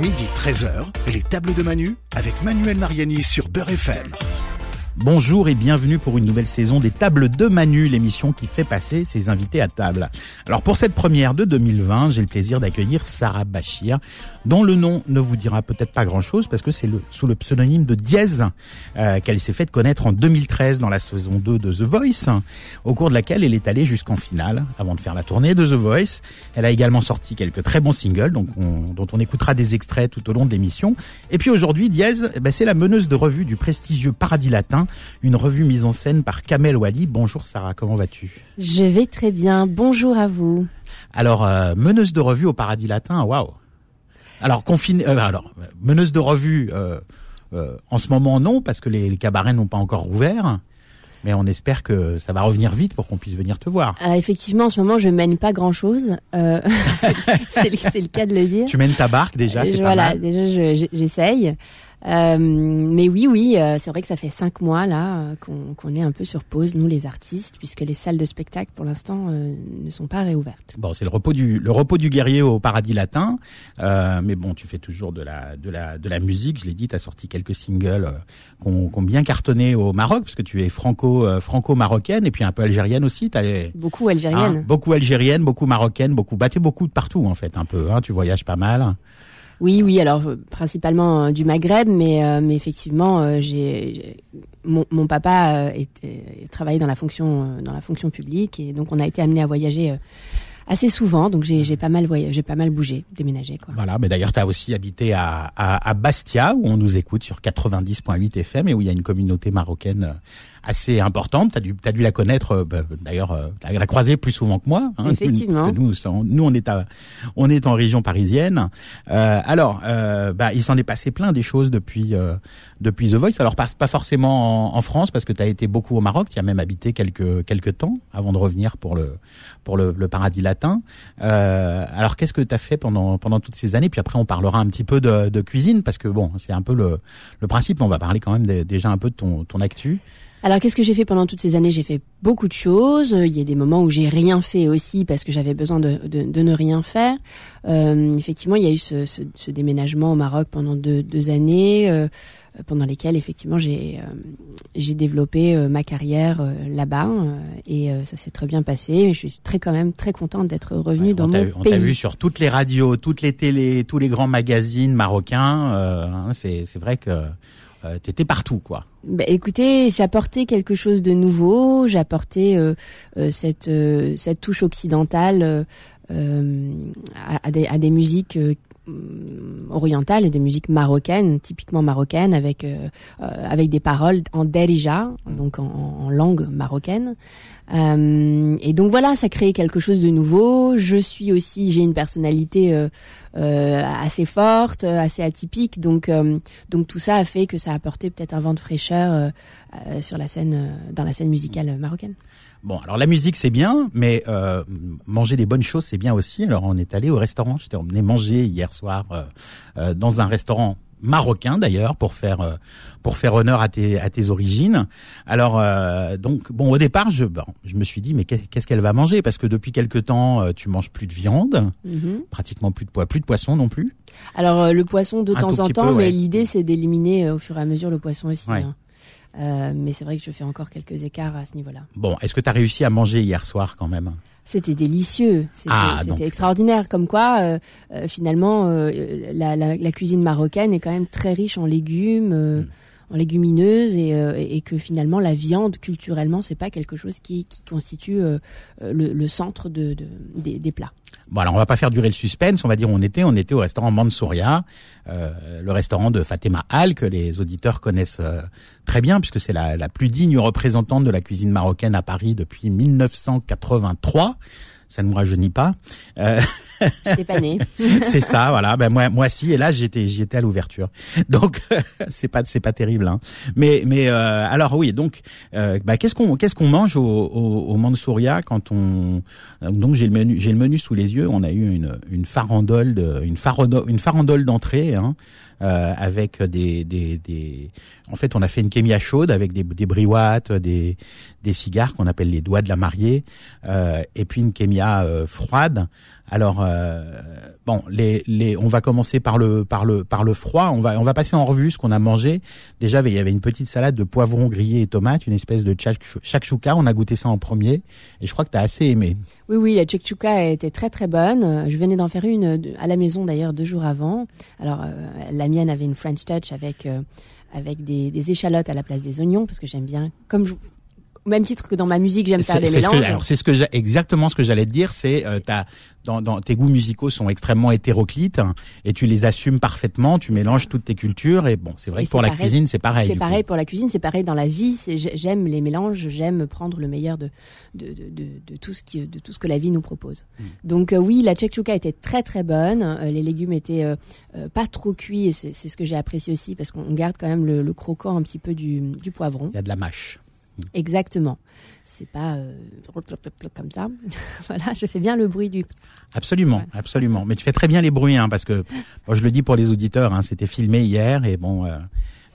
Midi 13h, les tables de Manu avec Manuel Mariani sur Beurre FM. Bonjour et bienvenue pour une nouvelle saison des Tables de Manu, l'émission qui fait passer ses invités à table. Alors pour cette première de 2020, j'ai le plaisir d'accueillir Sarah Bachir, dont le nom ne vous dira peut-être pas grand-chose parce que c'est le, sous le pseudonyme de Diez euh, qu'elle s'est fait connaître en 2013 dans la saison 2 de The Voice, au cours de laquelle elle est allée jusqu'en finale avant de faire la tournée de The Voice. Elle a également sorti quelques très bons singles donc on, dont on écoutera des extraits tout au long de l'émission. Et puis aujourd'hui, Diez, eh ben, c'est la meneuse de revue du prestigieux Paradis Latin une revue mise en scène par Kamel Wally. Bonjour Sarah, comment vas-tu? Je vais très bien, bonjour à vous. Alors, euh, meneuse de revue au Paradis Latin, waouh Alors, confine, euh, alors, meneuse de revue, euh, en ce moment non, parce que les, cabarets n'ont pas encore ouvert. Mais on espère que ça va revenir vite pour qu'on puisse venir te voir. Alors effectivement, en ce moment, je mène pas grand-chose. c'est le, cas de le dire. Tu mènes ta barque déjà, c'est pas mal. Voilà, déjà j'essaye. Euh, mais oui, oui, euh, c'est vrai que ça fait cinq mois là euh, qu'on est un peu sur pause, nous les artistes, puisque les salles de spectacle pour l'instant ne sont pas réouvertes. Bon, c'est le repos du le repos du guerrier au paradis latin, mais bon, tu fais toujours de la de la de la musique. Je l'ai dit, tu as sorti quelques singles qu'on ont bien cartonné au Maroc, parce que tu es franco franco marocaine et puis un peu algérienne aussi. As les, beaucoup algérienne. Hein, beaucoup algérienne, beaucoup marocaine, beaucoup bah beaucoup de partout en fait, un peu. Hein, tu voyages pas mal. Oui, oui. Alors euh, principalement euh, du Maghreb, mais euh, mais effectivement, j'ai mon, mon, papa était, travaillait dans la fonction dans la fonction publique et donc on a été amené à voyager assez souvent, donc j'ai pas mal voyagé, pas mal bougé, déménagé quoi. Voilà, mais d'ailleurs tu as aussi habité à, à, à, Bastia où on nous écoute sur 90.8 FM et où il y a une communauté marocaine assez importante. T'as dû, as dû la connaître, euh, bah, d'ailleurs, euh, la croiser plus souvent que moi. Hein, Effectivement. Parce que nous, nous, on est à, on est en région parisienne. Euh, alors, euh, bah, il s'en est passé plein des choses depuis, euh, depuis The Voice. Alors, pas, pas forcément en, en France, parce que tu as été beaucoup au Maroc. Tu as même habité quelques, quelques temps avant de revenir pour le, pour le, le paradis latin. alors, qu'est-ce que tu as fait pendant, pendant toutes ces années? Puis après, on parlera un petit peu de, de cuisine, parce que bon, c'est un peu le, le principe. On va parler quand même déjà un peu de ton, ton actu. Alors qu'est-ce que j'ai fait pendant toutes ces années? J'ai fait beaucoup de choses. Il y a des moments où j'ai rien fait aussi parce que j'avais besoin de, de, de, ne rien faire. Euh, effectivement, il y a eu ce, ce, ce, déménagement au Maroc pendant deux, deux années, euh, pendant lesquelles effectivement j'ai euh, j'ai développé euh, ma carrière euh, là-bas et ça s'est très bien passé. Je suis très quand même très contente d'être revenue dans mon pays. On t'a vu sur toutes les radios, toutes les télés, tous les grands magazines marocains. Hein, c'est c'est vrai que euh, t'étais partout, quoi. Bah, écoutez, j'apportais quelque chose de nouveau. J'apportais euh, euh, cette euh, cette touche occidentale à, à, des, à des musiques orientales et des musiques marocaines, typiquement marocaines, avec avec des paroles en derija, donc en, en langue marocaine. Euh, et donc voilà, ça crée quelque chose de nouveau. Je suis aussi, j'ai une personnalité euh, euh, assez forte, assez atypique, donc donc tout ça a fait que ça a apporté peut-être un vent de fraîcheur sur la scène, dans la scène musicale marocaine. Bon, alors la musique c'est bien, mais manger des bonnes choses c'est bien aussi. Alors on est allé au restaurant, je t'ai emmené manger hier soir dans un restaurant marocain d'ailleurs pour faire euh, pour faire honneur à tes à tes origines. Alors euh, donc bon au départ je bon, je me suis dit mais qu'est-ce qu'elle va manger? Parce que depuis quelque temps euh, tu manges plus de viande, mhm. pratiquement plus de poids, plus de poisson non plus. Alors le poisson de temps en temps, mais l'idée c'est d'éliminer au fur et à mesure le poisson aussi. Hein. Mais c'est vrai que je fais encore quelques écarts à ce niveau-là. Bon, est-ce que tu as réussi à manger hier soir quand même? C'était délicieux, c'était ah, extraordinaire. Comme quoi, euh, euh, finalement, euh, la, la, la, cuisine marocaine est quand même très riche en légumes. Mm en légumineuses et, euh, et, que finalement la viande culturellement c'est pas quelque chose qui, qui constitue euh, euh, le, le, centre de, de des, des, plats. Bon alors on va pas faire durer le suspense, on va dire on était. On était au restaurant Mansouria, euh, le restaurant de Fatima Al que les auditeurs connaissent très bien puisque c'est la, la plus digne représentante de la cuisine marocaine à Paris depuis 1983 ça ne me rajeunit pas. Euh... c'est ça, voilà. Ben moi, moi si. Et là, j'étais, j'y étais à l'ouverture. Donc c'est pas, c'est pas terrible. Hein. Mais, mais euh, alors oui. Donc, euh, bah, qu'est-ce qu'on, qu'est-ce qu'on mange au, au, au Mansouria quand on donc j'ai le menu, j'ai le menu sous les yeux. On a eu une, une farandole, de, une farandole, une farandole d'entrée. Hein. Avec des, des, des, En fait, on a fait une kémia chaude avec des, des briouates, des, des cigares qu'on appelle les doigts de la mariée, et puis une kémia froide alors euh, bon, les, les, on va commencer par le par le par le froid. On va on va passer en revue ce qu'on a mangé. Déjà, il y avait une petite salade de poivrons grillés et tomates, une espèce de shakshuka. On a goûté ça en premier et je crois que tu as assez aimé. Oui, oui, la shakshuka était très très bonne. Je venais d'en faire une à la maison d'ailleurs deux jours avant. Alors euh, la mienne avait une French touch avec euh, avec des, des, échalotes à la place des oignons parce que j'aime bien. Comme je, même titre que dans ma musique, j'aime faire des mélanges. alors c'est ce que exactement ce que j'allais te dire, c'est euh, dans, dans, tes goûts musicaux sont extrêmement hétéroclites et tu les assumes parfaitement, tu mélanges toutes tes cultures et bon, c'est vrai que pour la cuisine c'est pareil. C'est pareil pour la cuisine, c'est pareil dans la vie. J'aime les mélanges, j'aime prendre le meilleur de de, de, de, tout ce qui de tout ce que la vie nous propose. Hmm. Donc euh, oui, la chekchuka était très très bonne. Euh, les légumes étaient euh, pas trop cuits et c'est ce que j'ai apprécié aussi parce qu'on garde quand même le, le, croquant un petit peu du, du poivron. Il y a de la mâche. Exactement. C'est pas euh, comme ça. voilà, je fais bien le bruit du. Absolument, absolument. Mais tu fais très bien les bruits, hein, parce que moi je le dis pour les auditeurs, hein, c'était filmé hier et bon, euh,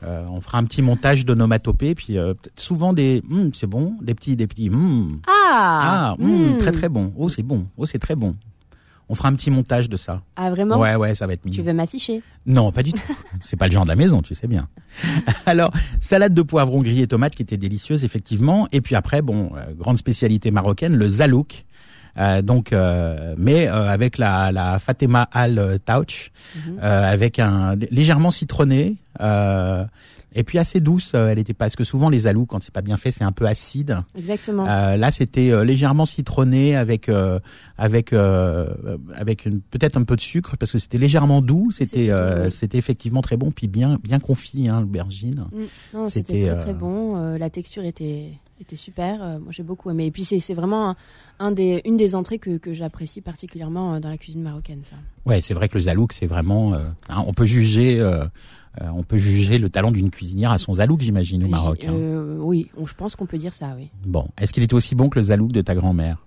euh, on fera un petit montage d'onomatopée, puis souvent des, hum, c'est bon, des petits, des petits. Hum. Ah, ah hum, très très bon. Oh c'est bon. Oh c'est très bon. On fera un petit montage de ça. Ah vraiment Ouais ouais, ça va être mignon. Tu veux m'afficher? Non, pas du tout. C'est pas le genre de la maison, tu sais bien. Alors, salade de poivrons grillés tomates qui était délicieuse effectivement et puis après bon, euh, grande spécialité marocaine, le zalouk. Euh, donc, euh, mais avec la, la Fatima Al Touch, mhm. avec un légèrement citronné, et puis assez douce, euh, elle était parce que souvent les alous quand c'est pas bien fait, c'est un peu acide. Exactement. Euh, là, c'était euh, légèrement citronné avec euh, avec avec peut-être un peu de sucre parce que c'était légèrement doux. C'était c'était effectivement très bon puis bien bien confit hein, l'aubergine. Mm. c'était très très bon. la texture était était super. moi, j'ai beaucoup aimé. Et puis c'est vraiment un, des une des entrées que que j'apprécie particulièrement dans la cuisine marocaine. Ça. Ouais, c'est vrai que le zalouk, c'est vraiment. Hein, on peut juger euh, on peut juger le talent d'une cuisinière à son zalouk, j'imagine, au Maroc. Hein. Euh, oui, je pense qu'on peut dire ça, oui. Bon, est-ce qu'il est aussi bon que le zalouk de ta grand-mère?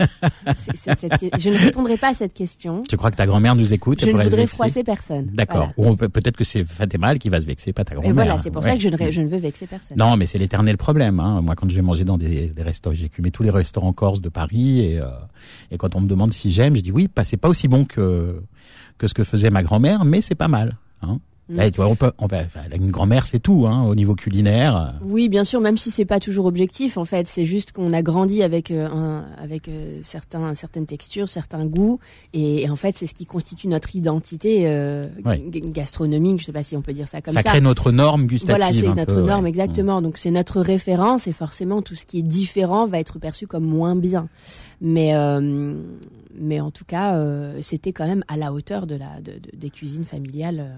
Je ne répondrai pas à cette question. Tu crois que ta grand-mère nous écoute Je ne voudrais froisser personne. D'accord. Ou peut-être que c'est Fatima qui va se vexer, pas ta grand-mère. Et voilà, c'est pour ça que je ne, je ne, veux vexer personne. Non, mais c'est l'éternel problème. Hein. Moi, quand je vais manger dans des, des restaurants, j'ai cumé tous les restaurants corse de Paris et, euh, et quand on me demande si j'aime, je dis oui, c'est pas aussi bon que que ce que faisait ma grand-mère, mais c'est pas mal. Hein. Mm. Eh, on peut, on peut, une grand-mère, c'est tout, hein, au niveau culinaire. Oui, bien sûr, même si c'est pas toujours objectif, en fait, c'est juste qu'on a grandi avec euh, un, avec euh, certains, certaines textures, certains goûts, et, en fait, c'est ce qui constitue notre identité euh, gastronomique. Je sais pas si on peut dire ça comme ça. Ça crée notre norme gustative. Voilà, c'est notre norme exactement. Mm. Donc c'est notre référence, et forcément, tout ce qui est différent va être perçu comme moins bien. Mais mais en tout cas, c'était quand même à la hauteur de la de, des cuisines familiales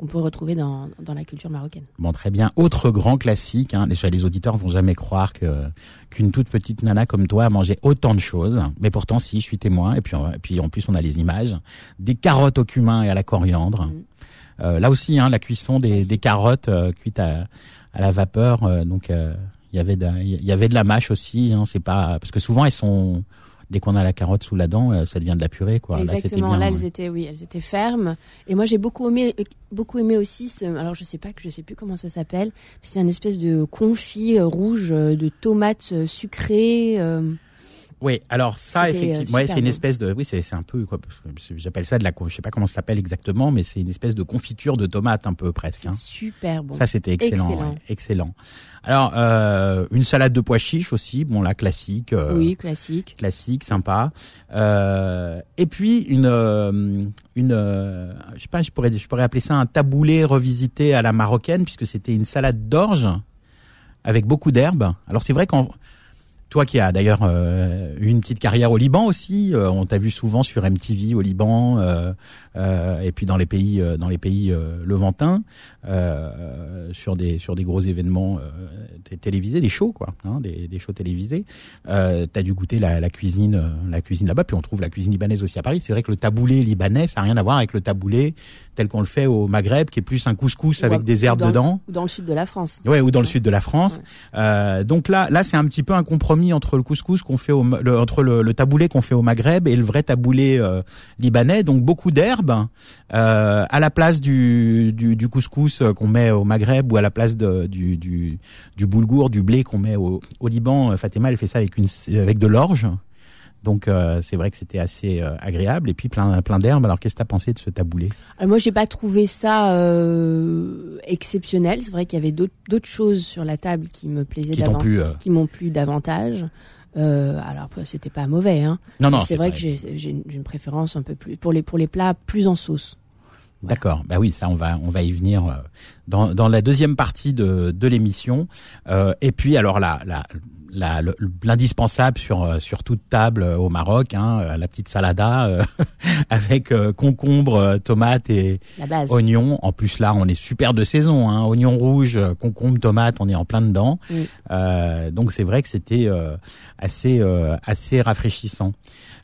qu'on peut retrouver dans, dans, la culture marocaine. Bon, très bien. Autre grand classique, hein, les, les auditeurs vont jamais croire que qu'une toute petite nana comme toi a mangé autant de choses, mais pourtant si, je suis témoin. Et puis, et puis en plus, on a les images des carottes au cumin et à la coriandre. Mm. Euh, là aussi, hein, la cuisson des, des carottes euh, cuites à, à la vapeur, euh, donc euh, il y avait de, il y avait de la mâche aussi. Hein, c'est pas parce que souvent elles sont dès qu'on a la carotte sous la dent, euh, ça devient de la purée, quoi. Exactement. Là, elles étaient, oui, elles étaient fermes. Et moi, j'ai beaucoup aimé, beaucoup aimé aussi. Ce, alors, je sais pas, je sais plus comment ça s'appelle. C'est une espèce de confit euh, rouge euh, de tomates sucrées. Oui, alors ça effectivement, ouais, c'est une espèce de, oui, c'est un peu quoi, j'appelle ça de la, je sais pas comment ça s'appelle exactement, mais c'est une espèce de confiture de tomate un peu presque. Hein. Super bon. Ça c'était excellent, excellent. excellent. Alors euh, une salade de pois chiches aussi, bon là classique. Euh, oui, classique. Classique, sympa. Euh, et puis une euh, une, euh, je sais pas, je pourrais je pourrais appeler ça un taboulé revisité à la marocaine puisque c'était une salade d'orge avec beaucoup d'herbes. Alors c'est vrai qu'en toi qui as d'ailleurs euh, une petite carrière au Liban aussi, euh, on t'a vu souvent sur MTV au Liban euh, euh, et puis dans les pays dans les pays levantins sur des sur des gros événements télévisés, des shows quoi, hein, des, des shows télévisés. Euh, t'as dû goûter la, la cuisine la cuisine là-bas, puis on trouve la cuisine libanaise aussi à Paris. C'est vrai que le taboulé libanais, ça a rien à voir avec le taboulé tel qu'on le fait au Maghreb, qui est plus un couscous avec des herbes dedans. Ou dans le sud de la France. Ouais, ou dans le sud de la France. donc là là c'est un petit peu un compromis entre le couscous qu'on fait au, le, entre le, taboulé qu'on fait au Maghreb et le vrai taboulé euh, libanais. Donc beaucoup d'herbes euh, à la place du, couscous qu'on met au Maghreb ou à la place du, du, du boulgour, du blé qu'on met au, au Liban. Fatima, elle fait ça avec une avec de l'orge. Donc euh, c'est vrai que c'était assez euh, agréable et puis plein plein d'herbes. Alors qu'est-ce que tu as pensé de ce taboulé? Alors moi j'ai pas trouvé ça euh, exceptionnel. C'est vrai qu'il y avait d'autres choses sur la table qui me plaisaient Qui davantage, euh, qui m'ont plu davantage. Euh, alors c'était pas mauvais, hein. Non, non, c'est vrai, que j'ai une, préférence un peu plus pour les pour les plats plus en sauce. D'accord. Bah oui, ça on va on va y venir euh, dans dans la deuxième partie de de l'émission. Euh, et puis alors la la la- le- l'indispensable sur euh, sur toute table euh, au Maroc, hein, euh, la petite salada euh, avec euh, concombre, tomates et oignons. En plus là, on est super de saison, hein, oignons rouges, euh, concombre, tomates, on est en plein dedans. Oui. Euh, donc c'est vrai que c'était euh, assez euh, assez rafraîchissant.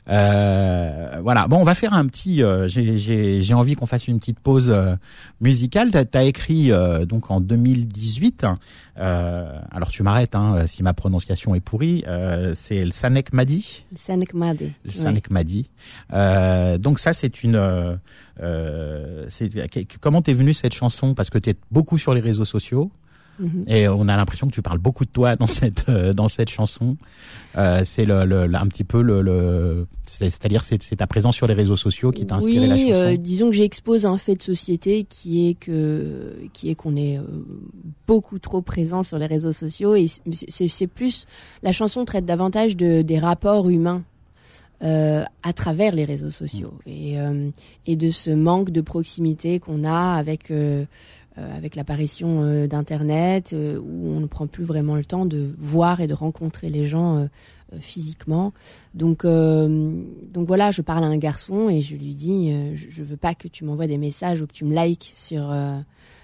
Euh, voilà. Bon, on va faire un petit. euh, J'ai j'ai j'ai envie qu'on fasse une petite pause musicale. T'as as écrit euh, donc en 2018. euh, alors tu m'arrêtes hein, si ma prononciation est pourrie. euh, c'est le Sanek Madi. Sanek Made. Le. Sanek Madi. Donc ça c'est une. comment t'es venue cette chanson? Parce que tu es beaucoup sur les réseaux sociaux. Mhm. Et on a l'impression que tu parles beaucoup de toi dans cette euh, dans cette chanson. Euh, c'est le, un petit peu le, le c'est- c'est-à-dire c'est c'est ta présence sur les réseaux sociaux qui t'a inspiré oui, la chanson. euh, disons que j'expose un fait de société qui est que qui est qu'on est, euh, beaucoup trop présent sur les réseaux sociaux et c'est- plus la chanson traite davantage de des rapports humains euh, à travers les réseaux sociaux et euh, et de ce manque de proximité qu'on a avec euh, avec l'apparition euh, d'internet euh, où on ne prend plus vraiment le temps de voir et de rencontrer les gens euh, euh, physiquement. Donc, euh, donc voilà, je parle à un garçon et je lui dis, euh, je, je veux pas que tu m'envoies des messages ou que tu me likes sur euh,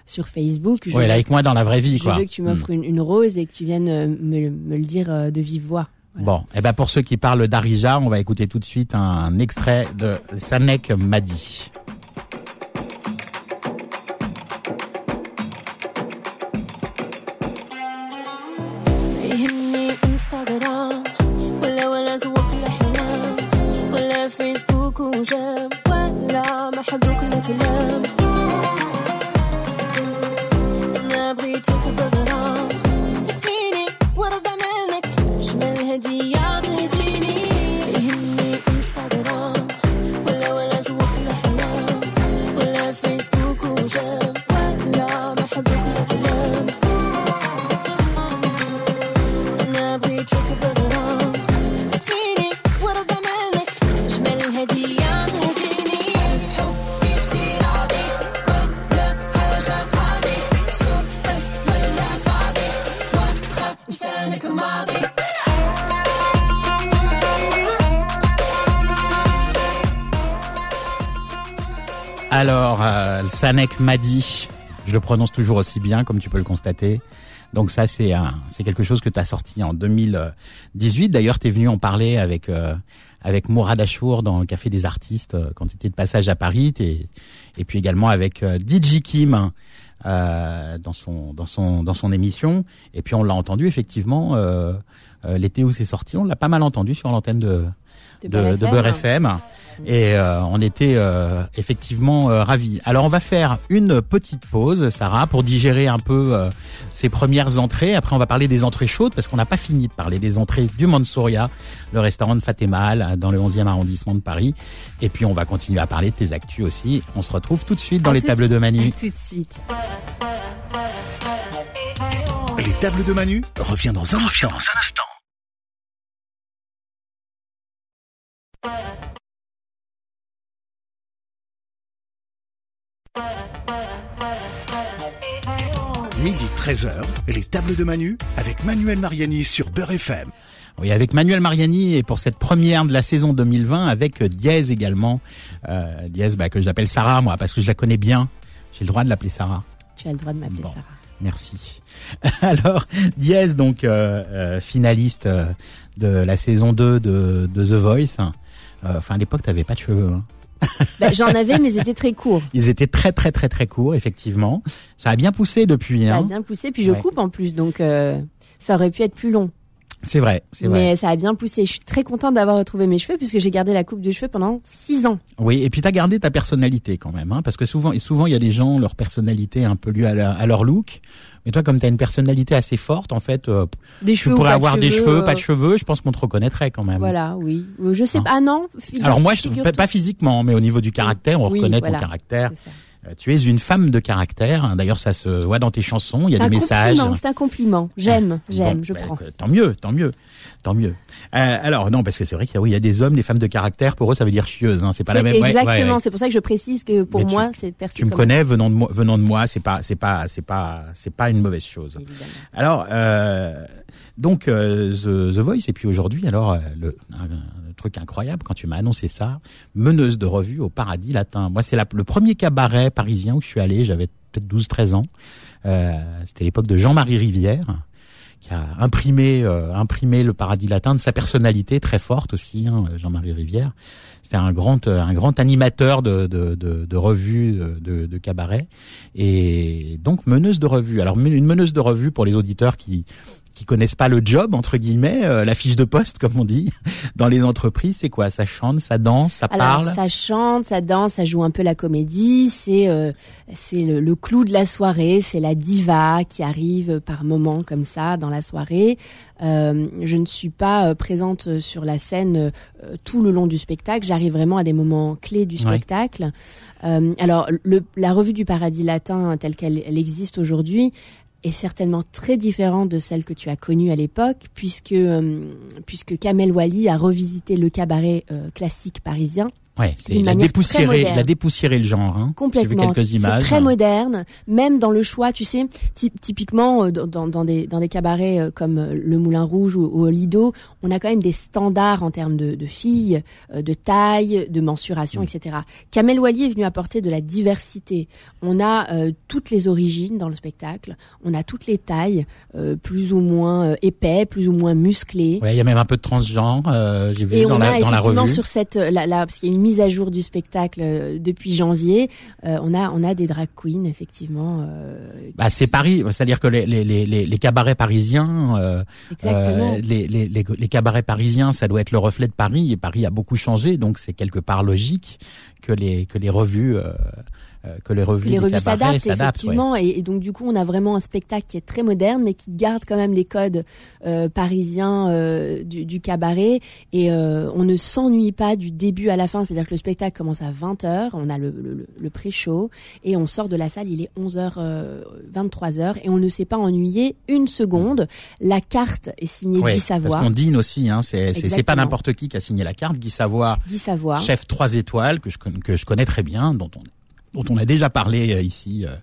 sur Facebook. Je, Ouais, veux, avec moi dans la vraie vie, je quoi. veux que tu m'offres une, une rose et que tu viennes euh, me, me le dire euh, de vive voix. Hmm. Voilà. Bon, et ben pour ceux qui parlent d'Arija, on va écouter tout de suite un extrait de Sanek Madi. Sanek Madi, je le prononce toujours aussi bien, comme tu peux le constater. Donc ça, c'est un, c'est quelque chose que tu as sorti en 2018. D'ailleurs, tu es venu en parler avec euh, avec Mourad Achour dans le Café des Artistes euh, quand tu étais de passage à Paris. Et puis également avec euh, DJ Kim euh, dans son dans son dans son émission. Et puis on l'a entendu effectivement euh, euh, l'été où c'est sorti. On l'a pas mal entendu sur l'antenne de de, de FM. Beurre FM. Et euh, on était euh, effectivement euh, ravis. Alors on va faire une petite pause, Sarah, pour digérer un peu euh, ces premières entrées. Après on va parler des entrées chaudes parce qu'on n'a pas fini de parler des entrées du Mansouria, le restaurant de Fatémal dans le 11e arrondissement de Paris. Et puis on va continuer à parler de tes actus aussi. On se retrouve tout de suite dans À les tables de Manu. Tout de suite. Les tables de Manu revient dans un instant. Midi 13h, les tables de Manu avec Manuel Mariani sur Beurre FM. Oui, avec Manuel Mariani et pour cette première de la saison 2020 avec euh, Diez également. Euh, Diez, bah, que j'appelle Sarah moi parce que je la connais bien. J'ai le droit de l'appeler Sarah. Tu as le droit de m'appeler Bon. Sarah. Merci. Alors, Diez, donc euh, euh, finaliste de la saison 2 de, de The Voice. Euh, Enfin, à l'époque, t'avais pas de cheveux. hein. Bah, J'en avais, mais ils étaient très courts. Ils étaient très, très, très, très courts, effectivement. Ça a bien poussé depuis. Ça a Hein. bien poussé, puis je Ouais. coupe en plus, donc euh, ça aurait pu être plus long. C'est vrai, c'est vrai. Mais ça a bien poussé. Je suis très contente d'avoir retrouvé mes cheveux puisque j'ai gardé la coupe de cheveux pendant six ans. Oui, et puis t'as gardé ta personnalité quand même, hein, parce que souvent, et souvent il y a des gens leur personnalité un peu liée à, leur- à leur look. Mais toi, comme t'as une personnalité assez forte, en fait, euh, Des tu pourrais de avoir des cheveux, euh, pas de cheveux. Je pense qu'on te reconnaîtrait quand même. Voilà, oui. Euh, Je sais Hein. pas. Ah non. figure- Alors moi, je, pas, pas physiquement, mais au niveau du caractère, on Oui, reconnaît voilà. ton caractère. C'est ça. Euh, Tu es une femme de caractère. D'ailleurs, ça se voit dans tes chansons. Il y a des messages. compliment, C'est un compliment. J'aime, j'aime, Bon, je ben, prends. Tant mieux, tant mieux, tant mieux. Euh, alors non, parce que c'est vrai qu'il y a, oui, il y a des hommes, des femmes de caractère. Pour eux, ça veut dire chieuse. Hein, c'est pas la même. Exactement. ouais, ouais. C'est pour ça que je précise que pour Mais moi, c'est perçu Tu me comme- connais, venant de moi, venant de moi, c'est pas, c'est pas, c'est pas, c'est pas une mauvaise chose. Évidemment. Alors, euh, donc euh, The, The Voice et puis aujourd'hui, alors le, truc incroyable quand tu m'as annoncé ça, meneuse de revue au Paradis Latin. Moi, c'est le premier cabaret parisien où je suis allé. J'avais peut-être 12-13 ans. Euh, C'était l'époque de Jean-Marie Rivière qui a imprimé euh, imprimé le Paradis Latin de sa personnalité très forte aussi, hein, Jean-Marie Rivière. C'était un grand euh, un grand animateur de de de, revues de, de cabaret et donc meneuse de revue. Alors une meneuse de revue pour les auditeurs qui qui connaissent pas le job entre guillemets, euh, la fiche de poste comme on dit dans les entreprises, c'est quoi? Ça chante, ça danse, ça Alors, parle? ça chante, ça danse, ça joue un peu la comédie. C'est euh, c'est le, le clou de la soirée. C'est la diva qui arrive par moments comme ça dans la soirée. Euh, je ne suis pas euh, présente sur la scène euh, tout le long du spectacle. J'arrive vraiment à des moments clés du Ouais. spectacle. Euh, alors, le, la revue du Paradis Latin telle qu'elle elle existe aujourd'hui est certainement très différente de celle que tu as connue à l'époque, puisque euh, puisque Kamel Wally a revisité le cabaret euh, classique parisien Ouais, c'est d'une il a manière dépoussiéré, très il a moderne. dépoussiéré le genre. Hein. Complètement. C'est très moderne, même dans le choix. Tu sais, ty- typiquement euh, dans, des dans des cabarets euh, comme euh, le Moulin Rouge ou, ou Lido, on a quand même des standards en termes de, de filles, de taille, de mensuration, etc. Kamel Wally est venu apporter de la diversité. On a euh, toutes les origines dans le spectacle. On a toutes les tailles, euh, plus ou moins épais, plus ou moins musclés. Ouais, il y a même un peu de transgenre. euh, J'ai vu Et dans on la a dans la effectivement revue. sur cette la, la- parce qu'il y a une mise à jour du spectacle euh, depuis janvier, euh, on a on a des drag queens effectivement. euh, Bah, c'est Paris, c'est-à-dire que les, les, les, les cabarets parisiens, les, les, les, cabarets parisiens, ça doit être le reflet de Paris. Et Paris a beaucoup changé, donc c'est quelque part logique que les que les revues que les revues, les revues s'adaptent effectivement. Et, et donc du coup on a vraiment un spectacle qui est très moderne mais qui garde quand même les codes euh, parisiens euh, du, du cabaret. Et euh, on ne s'ennuie pas du début à la fin. C'est-à-dire que le spectacle commence à 20h on a le, le, le- pré-show. Et on sort de la salle. Il est 11h 23h et on ne s'est pas ennuyé une seconde. La carte est signée Ouais, Guy parce Savoie. qu'on dîne aussi, hein, c'est pas n'importe qui qui a signé la carte. Guy Savoie, Guy Savoie. chef trois étoiles que je que je connais très bien, dont on dont on a déjà parlé euh, ici euh,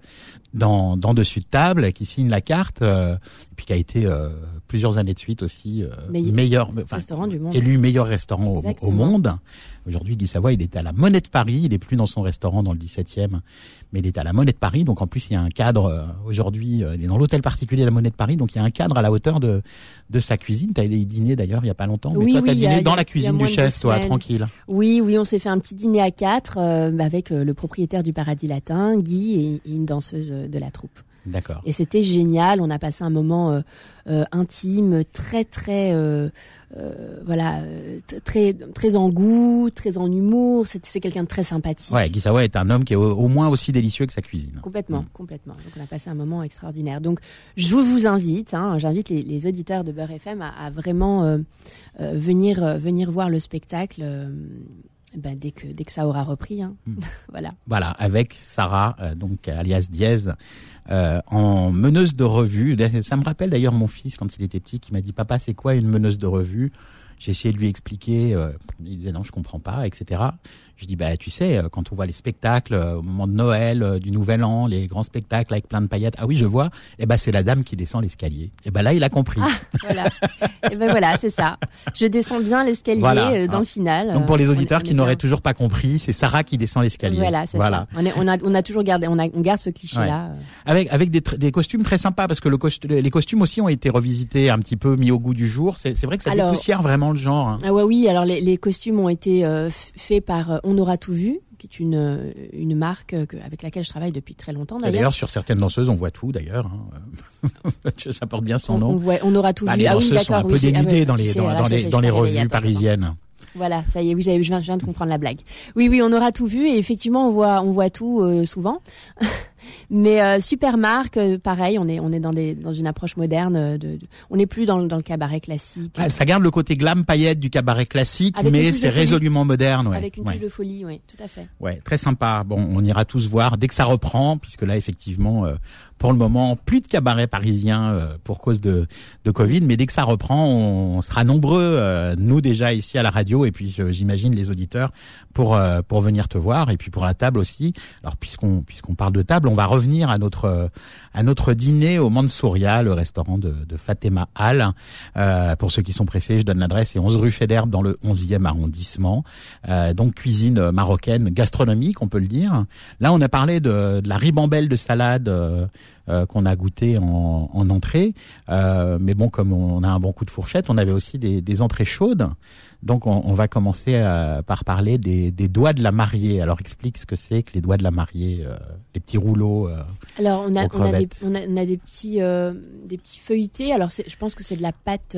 dans dans dessus de table, qui signe la carte, euh, et puis qui a été euh, plusieurs années de suite aussi euh, Meille- meilleur enfin, restaurant du monde. élu meilleur restaurant au, monde. Aujourd'hui, Guy Savoie, il est à la Monnaie de Paris. Il est plus dans son restaurant dans le 17e, mais il est à la Monnaie de Paris. Donc en plus, il y a un cadre euh, aujourd'hui. euh, il est dans l'hôtel particulier de la Monnaie de Paris. Donc il y a un cadre à la hauteur de de sa cuisine. T'as allé y dîner d'ailleurs il y a pas longtemps. Mais Oui, toi, oui, t'as il y a- dîné a- dans la cuisine du chef, toi, tranquille. Oui, oui, on s'est fait un petit dîner à quatre euh, avec le propriétaire du Paradis Latin, Guy, et, et une danseuse de la troupe. D'accord. Et c'était génial. On a passé un moment euh, euh, intime, très très euh, voilà, très très en goût, très en humour. C'est quelqu'un de très sympathique. Ouais, Savoie est un homme qui est au, au moins aussi délicieux que sa cuisine. Complètement, Mm. complètement. Donc on a passé un moment extraordinaire. Donc je vous invite, hein, j'invite les, les auditeurs de Beurre FM à, à vraiment venir venir voir le spectacle. Ben, dès que dès que ça aura repris, hein. Mm. voilà. Voilà, avec Sarah, euh, donc alias Diez, euh, en meneuse de revue. Ça me rappelle d'ailleurs mon fils quand il était petit qui m'a dit papa c'est quoi une meneuse de revue? J'ai essayé de lui expliquer, euh, il disait non je comprends pas, etc. Je dis bah tu sais euh, quand on voit les spectacles euh, au moment de Noël, euh, du Nouvel An, les grands spectacles avec plein de paillettes, ah oui je vois, et ben c'est la dame qui descend l'escalier. Et ben là il a compris. Voilà. Et ben voilà, c'est ça. Je descends bien l'escalier Voilà, dans hein. le final. Donc pour les on auditeurs on qui n'auraient toujours pas compris, c'est Sarah qui descend l'escalier. Voilà, c'est ça. On, est- on a on a toujours gardé on a on garde ce cliché là. Avec avec des, costumes très sympas parce que le les costumes aussi ont été revisités un petit peu mis au goût du jour. C'est vrai que ça Alors- dépoussière vraiment le genre. hein. Ah ouais oui, alors les, les costumes ont été euh, faits par euh, On aura tout vu qui est une une marque euh, avec laquelle je travaille depuis très longtemps d'ailleurs. D'ailleurs, sur certaines danseuses, on voit tout, d'ailleurs. hein. ça porte bien son On, on nom. voit- on aura tout Bah, vu. les ah oui, danseuses sont un peu ah dénudées dans les, dans, alors dans les, dans revues parisiennes. Voilà, ça y est, oui, j'avais- je viens, je viens de comprendre la blague. Oui, oui, on aura tout vu et effectivement, on voit, on voit tout euh, souvent. Mais euh, super marque, euh, pareil, on est, on est dans des, dans une approche moderne. euh, De, de- on n'est plus dans, le- dans le cabaret classique. Ah, ça garde le côté glam paillette du cabaret classique, Avec une mais de c'est folie. résolument moderne. Ouais. Avec une ouais. touche de folie, oui, tout à fait. Ouais, très sympa. Bon, on ira tous voir dès que ça reprend, puisque là, effectivement, euh, pour le moment, plus de cabaret parisien euh, pour cause de, de Covid, mais dès que ça reprend, on, on sera nombreux, euh, nous déjà ici à la radio, et puis euh, j'imagine les auditeurs pour euh, pour venir te voir, et puis pour la table aussi. Alors puisqu'on puisqu'on parle de table, on va revenir à notre à notre dîner au Mansouria, le restaurant de, de Fatima Hall. Euh, pour ceux qui sont pressés, je donne l'adresse, c'est 11 rue Fédère dans le 11e arrondissement. Euh, donc cuisine marocaine, gastronomique, on peut le dire. Là, on a parlé de, de la ribambelle de salade euh, euh, qu'on a goûté en, en entrée. Euh, mais bon, comme on a un bon coup de fourchette, on avait aussi des, des entrées chaudes. Donc, on, on va commencer euh, par parler des, des doigts de la mariée. Alors, explique ce que c'est que les doigts de la mariée, euh, les petits rouleaux. euh. Alors on a, Aux on a, des, crevettes. on a, on a des petits, euh, des petits feuilletés. Alors je pense que c'est de la pâte.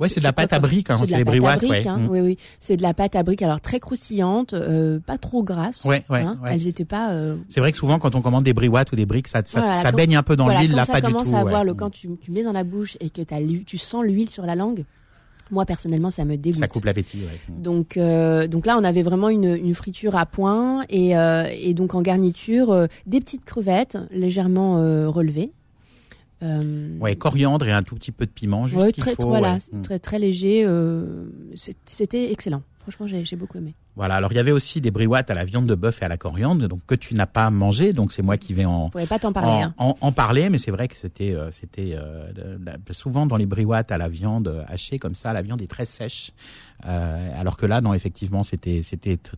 Ouais, c'est de la pâte à briques, hein, c'est de c'est la les briouates. ouais. hein, Mm. Oui, oui, c'est de la pâte à briques. Alors très croustillante, euh, pas trop grasse. Ouais, ouais, hein. ouais. Elles étaient pas. euh, C'est vrai que souvent, quand on commande des briouates ou des briques, ça, ça, Voilà, ça quand- baigne un peu dans voilà, l'huile, quand là, ça pas du commence à avoir le quand tu, tu mets dans la bouche et que tu sens l'huile sur la langue. Moi personnellement, ça me dégoûte. Ça coupe l'appétit, ouais. Donc, euh, donc là, on avait vraiment une, une friture à point et, euh, et donc en garniture euh, des petites crevettes légèrement relevées. Ouais, coriandre et un tout petit peu de piment, juste ouais, très, faut. voilà, ouais. Mm. très très léger. C'était excellent. Franchement, j'ai beaucoup aimé. Voilà. Alors il y avait aussi des briouates à la viande de bœuf et à la coriandre, donc que tu n'as pas mangé. Donc c'est moi qui vais en pourrais pas t'en parler. en, hein. en- en parler, mais c'est vrai que c'était euh, c'était euh, souvent dans les briouates à la viande hachée comme ça, la viande est très sèche, Euh, alors que là non effectivement c'était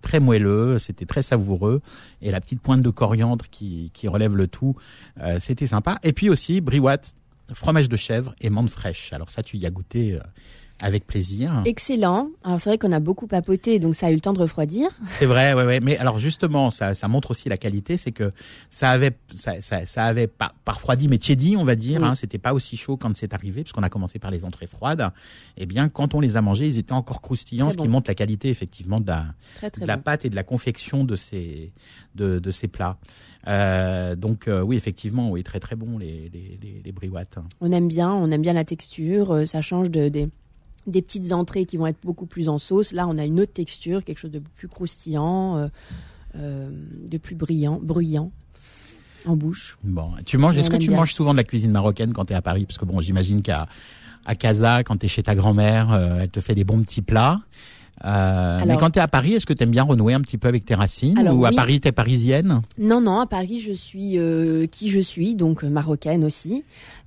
très moelleux, c'était très savoureux et la petite pointe de coriandre qui qui relève le tout, c'était sympa. Et puis aussi briouates, fromage de chèvre et menthe fraîche. Alors ça tu y as goûté avec plaisir. Excellent. Alors c'est vrai qu'on a beaucoup papoté, donc ça a eu le temps de refroidir. C'est vrai, ouais, ouais. Mais alors justement, ça, ça montre aussi la qualité, c'est que ça avait, ça, ça, ça avait pas, pas refroidi, mais tiédi, on va dire. Oui. Hein, C'était pas aussi chaud quand c'est arrivé, puisqu'on a commencé par les entrées froides. Eh bien, quand on les a mangés, ils étaient encore croustillants, Très ce qui montre la qualité effectivement de la, Très très de la bon. pâte et de la confection de ces, de, de ces plats. Euh, donc euh, oui, effectivement, oui, très très bon les, les, les, les briouates. On aime bien, on aime bien la texture. euh, ça change de, des, des petites entrées qui vont être beaucoup plus en sauce. Là, on a une autre texture, quelque chose de plus croustillant, euh, euh, de plus brillant, bruyant en bouche. Bon, tu manges. Est-ce que tu bien. manges souvent de la cuisine marocaine quand tu es à Paris? Parce que bon, j'imagine qu'à à Casa, quand tu es chez ta grand-mère, euh, elle te fait des bons petits plats. Euh, mais quand tu es à Paris, est-ce que tu aimes bien renouer un petit peu avec tes racines? Alors, Ou à oui. Paris, tu es parisienne? Non, non, à Paris, je suis euh, qui je suis, donc marocaine aussi.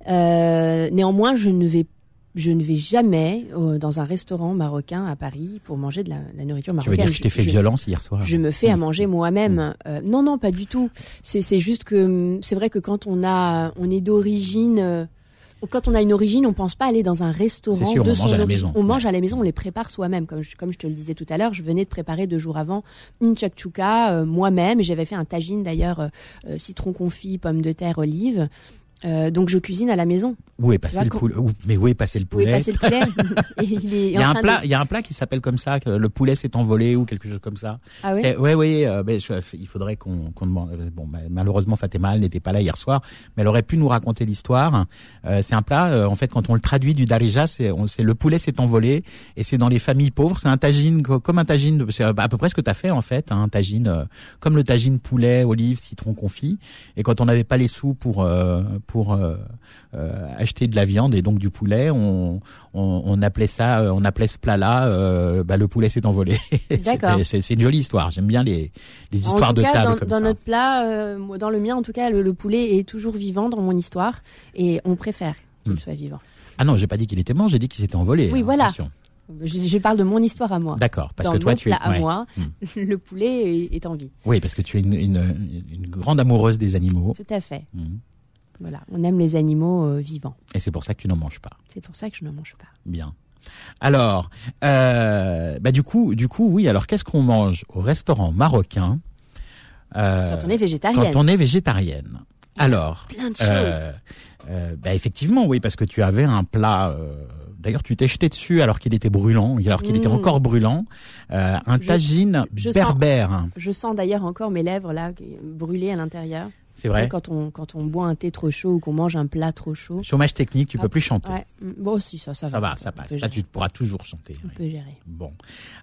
Euh, néanmoins, je ne vais je ne vais jamais euh, dans un restaurant marocain à Paris pour manger de la, la nourriture Tu veux marocaine. dire que je t'ai fait je, violence hier soir je me fais à manger moi-même. Euh, non, non, pas du tout. C'est juste que hum, c'est vrai que quand on a on est d'origine euh, quand on a une origine, on pense pas aller dans un restaurant C'est sûr, de on son mange à la origine. maison. On mange à la maison, on les prépare soi-même. Comme je, comme je te le disais tout à l'heure, je venais de préparer deux jours avant une chakchouka euh, moi-même. J'avais fait un tagine d'ailleurs, euh, euh, citron confit, pommes de terre, olives. Euh, donc je cuisine à la maison. Où est passé vois, le poulet? Mais où est passé le Où est poulet? passé le poulet? Et il est Il y a un plat, de- il y a un plat qui s'appelle comme ça, que le poulet s'est envolé ou quelque chose comme ça. Ah oui? Ouais, ouais, euh, ben, je- il faudrait qu'on qu'on demande. euh, Bon, ben, malheureusement, Fatima n'était pas là hier soir, mais elle aurait pu nous raconter l'histoire. Euh, c'est un plat, euh, en fait, quand on le traduit du darija, c'est le poulet s'est envolé et c'est dans les familles pauvres. C'est un tagine co- comme un tagine, c'est à peu près ce que tu as fait en fait, hein, un tagine euh, comme le tagine poulet, olive, citron confit. Et quand on n'avait pas les sous pour pour euh, euh, acheter de la viande et donc du poulet, on, on, on appelait ça, euh, on appelait ce plat-là, bah, le poulet s'est envolé. D'accord. C'est une jolie histoire. J'aime bien les, les En histoires tout de cas, table dans, comme dans ça. notre plat, dans le mien en tout cas, le, le poulet est toujours vivant dans mon histoire et on préfère qu'il Hmm. soit vivant. Ah non, j'ai pas dit qu'il était mort, j'ai dit qu'il s'était envolé. Oui, hein, voilà. attention. Je, je parle de mon histoire à moi. D'accord, parce dans que toi tu es. à ouais. moi, Hmm. le poulet est, est en vie. Oui, parce que tu es une, une, une grande amoureuse des animaux. Tout à fait. Hmm. Voilà, on aime les animaux euh, vivants. Et c'est pour ça que tu n'en manges pas. C'est pour ça que je ne mange pas. Bien. Alors, euh, bah du coup, du coup, oui. Alors, qu'est-ce qu'on mange au restaurant marocain euh, Quand on est végétarienne. Quand on est végétarienne? Alors, Plein de choses. bah effectivement, oui, parce que tu avais un plat. D'ailleurs, tu t'es jeté dessus alors qu'il était brûlant, alors qu'il était Mm. encore brûlant. un Je- tagine je sens- berbère. Je sens d'ailleurs encore mes lèvres là brûlées à l'intérieur. C'est vrai. Quand on quand on boit un thé trop chaud ou qu'on mange un plat trop chaud. Chômage technique, tu peux Hop. plus chanter. Ouais. mm, Bon, si ça ça, ça va, va, ça passe. Là, tu pourras toujours chanter. On oui. peut gérer. Bon.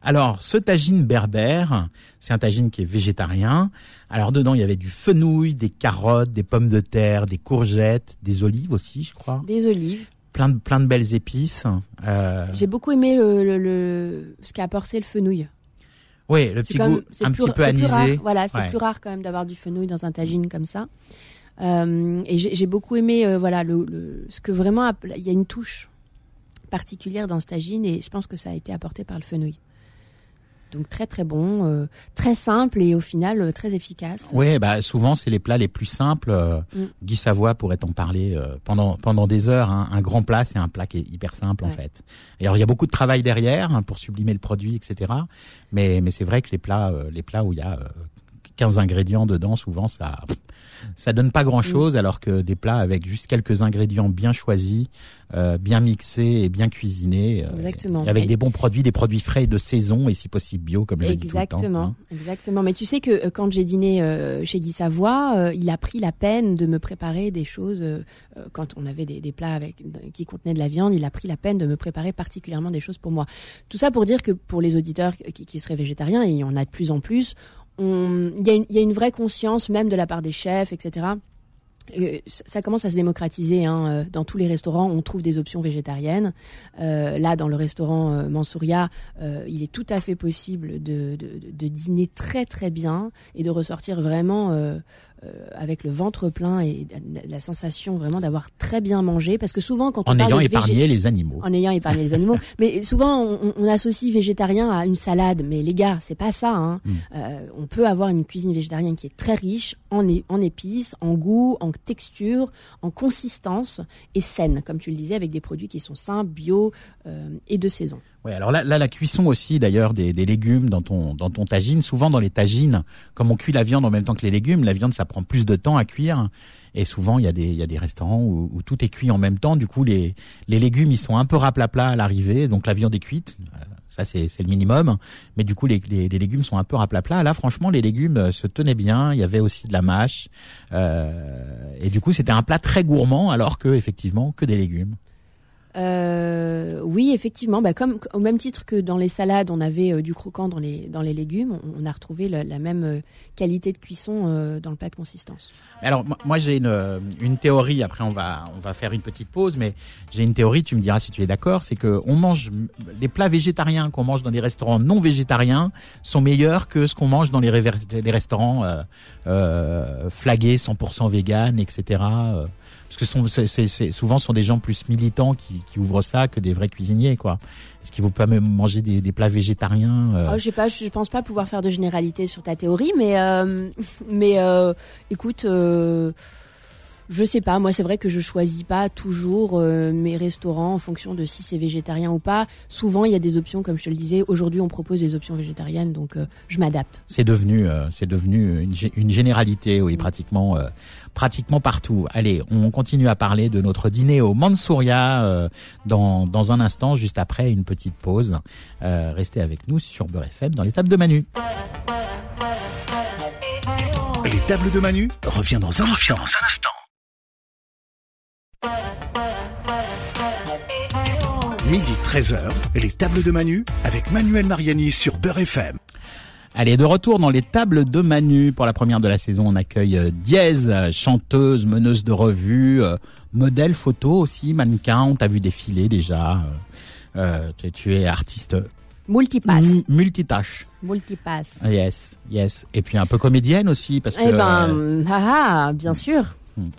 Alors, ce tagine berbère, c'est un tagine qui est végétarien. Alors, dedans, il y avait du fenouil, des carottes, des pommes de terre, des courgettes, des olives aussi, je crois. Des olives. Plein de, plein de belles épices. Euh, J'ai beaucoup aimé le, le- le- ce qu'a apporté le fenouil. Oui, le petit goût même- un plus- petit peu anisé. Voilà, c'est Ouais. plus rare quand même d'avoir du fenouil dans un tagine comme ça. Euh, et j'ai beaucoup aimé euh, voilà le, le- ce que vraiment il y a une touche particulière dans ce tagine et je pense que ça a été apporté par le fenouil. Donc très très bon, euh, très simple et au final euh, très efficace. Oui, bah souvent c'est les plats les plus simples. Euh, Mm. Guy Savoie pourrait en parler euh, pendant pendant des heures. hein. Un grand plat, c'est un plat qui est hyper simple en fait. Et alors il y a beaucoup de travail derrière hein, pour sublimer le produit, etc. Mais mais c'est vrai que les plats euh, les plats où il y a euh, 15 ingrédients dedans, souvent ça ça donne pas grand chose, alors que des plats avec juste quelques ingrédients bien choisis, euh, bien mixés et bien cuisinés, euh, Exactement. et avec Et- des bons produits, des produits frais de saison et si possible bio, comme je dis tout le temps. Exactement, hein. exactement. Mais tu sais que euh, quand j'ai dîné chez Guy Savoie, il a pris la peine de me préparer des choses. quand on avait des, des plats avec qui contenaient de la viande, il a pris la peine de me préparer particulièrement des choses pour moi. Tout ça pour dire que pour les auditeurs qui, qui seraient végétariens, et il y en a de plus en plus, il y, a une- vraie conscience même de la part des chefs, etc. Euh, ça commence à se démocratiser. Hein. Euh, Dans tous les restaurants, on trouve des options végétariennes. Euh, là, dans le restaurant Mansouria, il est tout à fait possible de, dîner très très bien et de ressortir vraiment avec le ventre plein et la sensation vraiment d'avoir très bien mangé. Parce que souvent, quand on En parle ayant de végé- épargné les animaux. en ayant épargné les animaux. Mais souvent, on, on associe végétarien à une salade. Mais les gars, c'est pas ça. Hein. Mm. Euh, on peut avoir une cuisine végétarienne qui est très riche en, en épices, en goût, en texture, en consistance et saine, comme tu le disais, avec des produits qui sont sains, bio euh, et de saison. Ouais, alors là, là, la cuisson aussi, d'ailleurs, des, des légumes dans ton dans ton tagine. Souvent dans les tagines, comme on cuit la viande en même temps que les légumes, la viande ça prend plus de temps à cuire. Et souvent il y a des il y a des restaurants où, tout est cuit en même temps. Du coup les les légumes ils sont un peu raplapla à l'arrivée, donc la viande est cuite. Euh, Ça c'est le minimum. Mais du coup les, les les légumes sont un peu raplapla. Là franchement les légumes euh, se tenaient bien. Il y avait aussi de la mâche. Euh, et du coup c'était un plat très gourmand alors que effectivement que des légumes. Euh, oui, effectivement, bah, comme au même titre que dans les salades, on avait euh, du croquant dans les légumes, on, a retrouvé la, même euh, qualité de cuisson dans le plat de consistance. Alors moi- j'ai une, théorie. Après on va faire une petite pause, mais j'ai une théorie. Tu me diras si tu es d'accord. C'est que mange les plats végétariens qu'on mange dans des restaurants non végétariens sont meilleurs que ce qu'on mange dans les, restaurants flagués 100% vegan, etc. parce que sont, c'est- souvent sont des gens plus militants qui, ouvrent ça que des vrais cuisiniers quoi. Est-ce qu'il vous pas même manger des, plats végétariens euh, Ah, je sais pas, je pense pas pouvoir faire de généralité sur ta théorie, mais euh, mais euh, écoute, euh, je sais pas. Moi, c'est vrai que je choisis pas toujours euh, mes restaurants en fonction de si c'est végétarien ou pas. Souvent, il y a des options, comme je te le disais. Aujourd'hui, on propose des options végétariennes, donc euh, je m'adapte. C'est devenu, euh, c'est devenu une, gé- une généralité, oui, pratiquement, euh, pratiquement partout. Allez, on continue à parler de notre dîner au Mansouria euh, dans, dans un instant, juste après une petite pause. Euh, restez avec nous sur Beurre FM dans les tables de Manu. Les tables de Manu revient dans un instant. Midi 13h, les tables de Manu avec Manuel Mariani sur Beurre FM. Allez, de retour dans les tables de Manu pour la première de la saison. On accueille euh, Diez, euh, chanteuse, meneuse de revue, euh, modèle photo aussi, mannequin. On t'a vu défiler déjà. euh, tu, tu es artiste Multipass, mu- multitâche. multipass. Yes, yes. Et puis un peu comédienne aussi parce que. Eh ben, euh, ah, ah, bien sûr.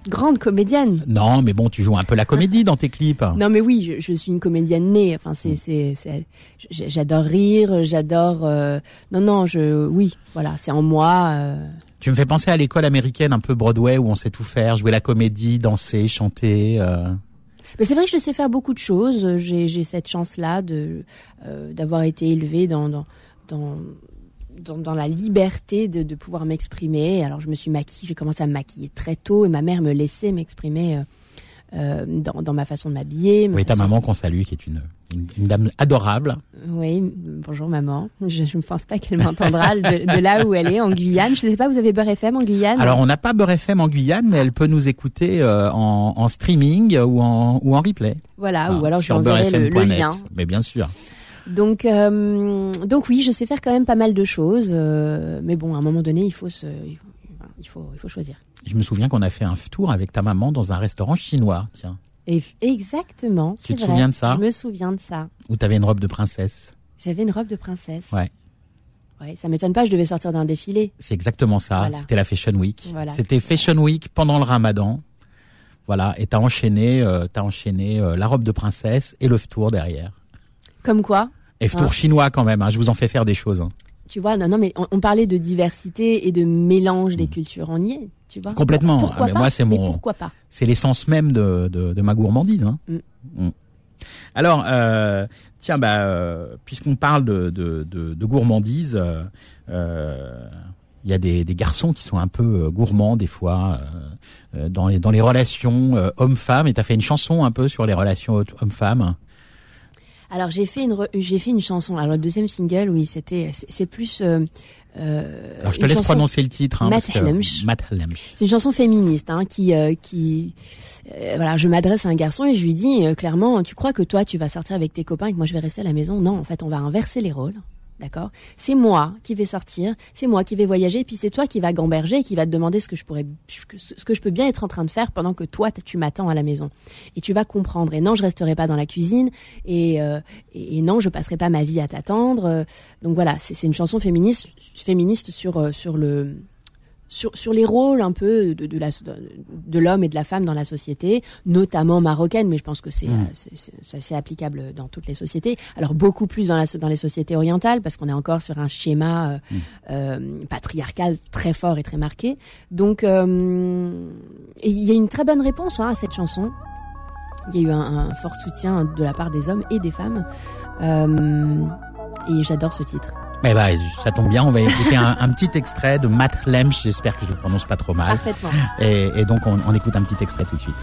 Grande comédienne. non, mais bon, tu joues un peu la comédie dans tes clips. Non mais oui, je, je suis une comédienne née. Enfin Hmm. c'est c'est c'est j'adore rire, j'adore euh, non non, je oui, voilà, c'est en moi euh, Tu me fais penser à l'école américaine un peu Broadway où on sait tout faire, jouer la comédie, danser, chanter. euh. Mais c'est vrai que je sais faire beaucoup de choses. J'ai cette chance-là de d'avoir été élevée dans dans dans dans, dans la liberté de, de pouvoir m'exprimer. Alors je me suis maquillée, j'ai commencé à me maquiller très tôt et ma mère me laissait m'exprimer euh, euh, dans, dans ma façon de m'habiller. Oui, ta maman qu'on salue, qui est une, une, une dame adorable. Oui, bonjour maman. Je ne pense pas qu'elle m'entendra de, de là où elle est, en Guyane. Je ne sais pas, vous avez Beurre FM en Guyane? Alors, on n'a pas Beurre FM en Guyane, mais elle peut nous écouter euh, en, en streaming ou en, ou en replay. Voilà, Ah, ou alors je lui enverrai le, le lien. Mais bien sûr. Donc, euh, donc oui, je sais faire quand même pas mal de choses, euh, mais bon, à un moment donné, il faut se, il faut, il faut, il faut choisir. Je me souviens qu'on a fait un tour avec ta maman dans un restaurant chinois, tiens, Et exactement. Tu te vrai. souviens de ça Je me souviens de ça. où tu avais une robe de princesse. J'avais une robe de princesse. Ouais. Ouais, ça m'étonne pas. Je devais sortir d'un défilé. C'est exactement ça. Voilà. C'était la Fashion Week. Voilà, C'était Fashion Week pendant le Ramadan. Voilà, et t'as enchaîné, euh, t'as enchaîné euh, la robe de princesse et le tour derrière. Comme quoi, Et tour Ah. chinois quand même. hein, je vous en fais faire des choses. hein. tu vois, non, non, mais on, on parlait de diversité et de mélange des cultures. On y est, tu vois. Mm. Complètement. Pourquoi Ah, mais pas moi, c'est mon- pourquoi pas C'est l'essence même de, de, de ma gourmandise. Hein. Mm. Mm. Alors, euh, tiens, bah, euh, puisqu'on parle de, de, de, de gourmandise, euh, euh, il y a des, des garçons qui sont un peu gourmands des fois dans les dans les relations homme-femme. Et t'as fait une chanson un peu sur les relations homme-femme. Alors j'ai fait une j'ai fait une chanson. Alors le deuxième single, oui, c'était c'est plus. euh, euh, Alors, je te laisse chanson- prononcer le titre. Hein. C'est une chanson féministe hein, qui euh, qui euh, voilà, je m'adresse à un garçon et je lui dis clairement, tu crois que toi tu vas sortir avec tes copains et que moi je vais rester à la maison? Non, en fait, on va inverser les rôles. D'accord? C'est moi qui vais sortir, c'est moi qui vais voyager, et puis c'est toi qui va gamberger et qui va te demander ce que je pourrais, ce que je peux bien être en train de faire pendant que toi tu m'attends à la maison. Et tu vas comprendre. Et non, je resterai pas dans la cuisine. Et, euh, et, non, je passerai pas ma vie à t'attendre. Euh, Donc voilà, c'est c'est une chanson féministe, féministe sur euh, sur le sur, sur les rôles un peu de, de, la, de l'homme et de la femme dans la société, notamment marocaine, mais je pense que c'est Mm. euh, c'est- c'est c'est assez applicable dans toutes les sociétés. Alors beaucoup plus dans, la, dans les sociétés orientales, parce qu'on est encore sur un schéma euh, Mm. euh, patriarcal très fort et très marqué. Donc euh, il y a une très bonne réponse hein, à cette chanson. Il y a eu un, un fort soutien de la part des hommes et des femmes. Euh, et j'adore ce titre. Mais bah, ça tombe bien. On va écouter un, un petit extrait de Matt Lemsch. J'espère que je le prononce pas trop mal. Parfaitement. Et, et donc, on, on écoute un petit extrait tout de suite.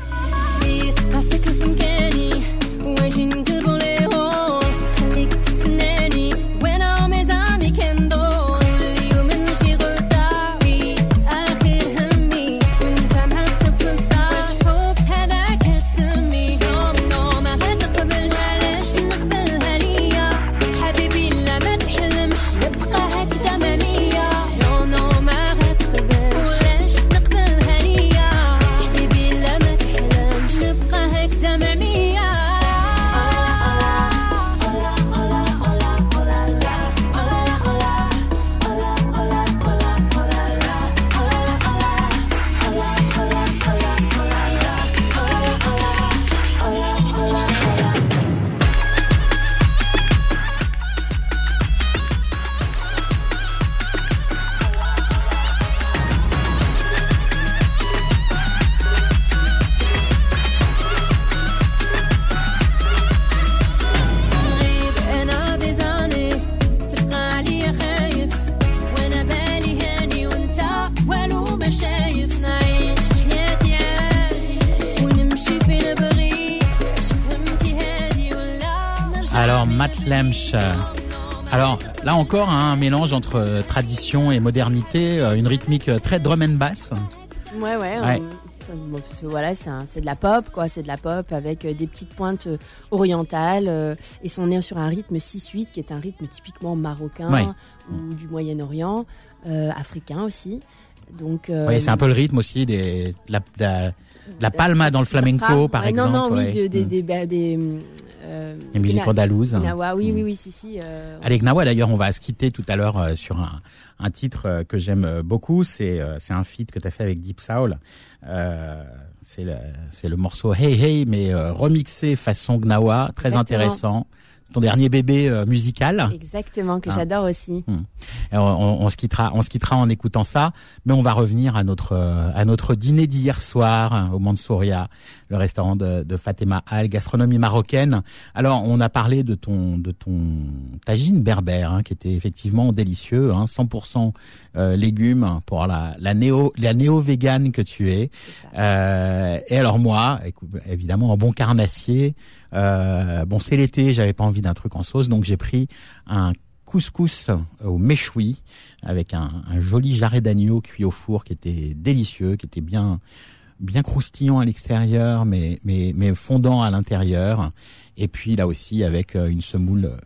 Alors, Matt euh, Alors, là encore, hein, un mélange entre euh, tradition et modernité, euh, une rythmique euh, très drum and bass. Ouais, ouais. Ouais. voilà, c'est de la pop, quoi. C'est de la pop avec des petites pointes orientales. euh, et on est sur un rythme 6-8 qui est un rythme typiquement marocain Ouais. ou du Moyen-Orient, euh, africain aussi. Donc, Ouais, c'est un peu le rythme aussi des, de la, de la, de la palma dans le flamenco, par non, exemple. Non, oui, ouais. de- des, Mm. des, des, des, euh, Les musiques andalouse. Gnawa, oui, Mm. oui, oui, si, si. euh, Avec Nawa, d'ailleurs, on va se quitter tout à l'heure euh, sur un, un titre euh, que j'aime euh, beaucoup. C'est euh, c'est un feat que tu as fait avec Deep Soul. Euh, c'est le, c'est le morceau Hey Hey, mais euh, remixé façon Gnawa, très Exactement. intéressant. Ton dernier bébé euh, musical. Exactement, que Ah. j'adore aussi. Et on, on- on se quittera, on se quittera en écoutant ça, mais on va revenir à notre euh, à notre dîner d'hier soir hein, au Mansouria, le restaurant de, de Fatima Al, gastronomie marocaine. Alors, on a parlé de ton de ton tagine berbère, hein, qui était effectivement délicieux, hein, 100% euh, légumes pour la la néo la néo végane que tu es. Euh, et alors moi, écoute, évidemment, en bon carnassier. Euh, bon, c'est l'été, j'avais pas envie d'un truc en sauce, donc j'ai pris un couscous au méchoui avec un, joli jarret d'agneau cuit au four qui était délicieux, qui était bien bien croustillant à l'extérieur, mais mais mais fondant à l'intérieur. Et puis là aussi avec euh, une semoule euh,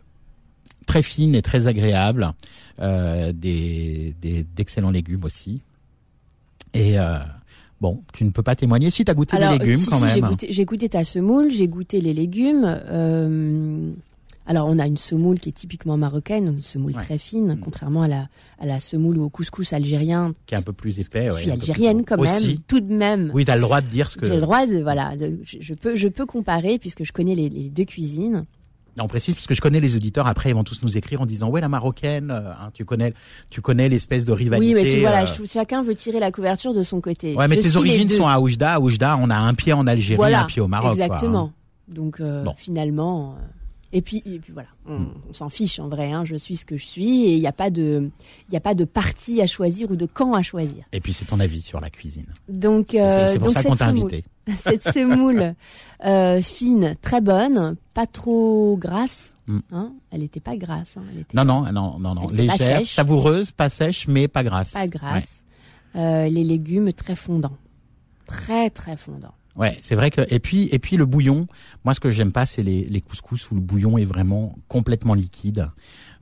très fine et très agréable, euh, des des- d'excellents légumes aussi. Et euh, bon, tu ne peux pas témoigner si tu as goûté Alors, les légumes si, quand si, j'ai même. goûté, j'ai goûté ta semoule, j'ai goûté les légumes. euh, alors, on a une semoule qui est typiquement marocaine, une semoule Ouais. très fine, Mm. contrairement à la, à la semoule ou au couscous algérien. qui est un peu plus épais. Je ouais, suis algérienne quand même, tout de même. Oui, tu as le droit de dire ce que. J'ai le droit de voilà, de- je, je peux je peux comparer puisque je connais les, les deux cuisines. On précise parce que je connais les auditeurs. Après, ils vont tous nous écrire en disant ouais la marocaine. euh, hein, tu connais, tu connais l'espèce de rivalité. oui, mais tu vois là, euh, chacun veut tirer la couverture de son côté. Ouais, mais Je tes origines sont à Oujda. À Oujda, on a un pied en Algérie, voilà, un pied au Maroc. quoi, hein. Exactement. Donc euh, Bon. finalement, euh, et puis et puis voilà, on, Hmm. on s'en fiche en vrai. Hein, je suis ce que je suis et il n'y a pas de il y a pas de parti à choisir ou de camp à choisir. Et puis c'est ton avis sur la cuisine. Donc C'est- euh, c'est pour donc ça qu'on cette t'a semoule- invité. cette semoule euh, fine, très bonne, pas trop grasse. Mm. Hein elle n'était pas grasse. Hein, elle était Non, non, non, non, non. Elle était pas Légère, sèche. savoureuse, pas sèche, mais pas grasse. pas grasse. Euh, les légumes très fondants, très très fondants. Ouais, c'est vrai que et puis et puis le bouillon. Moi, ce que j'aime pas, c'est les, les couscous où le bouillon est vraiment complètement liquide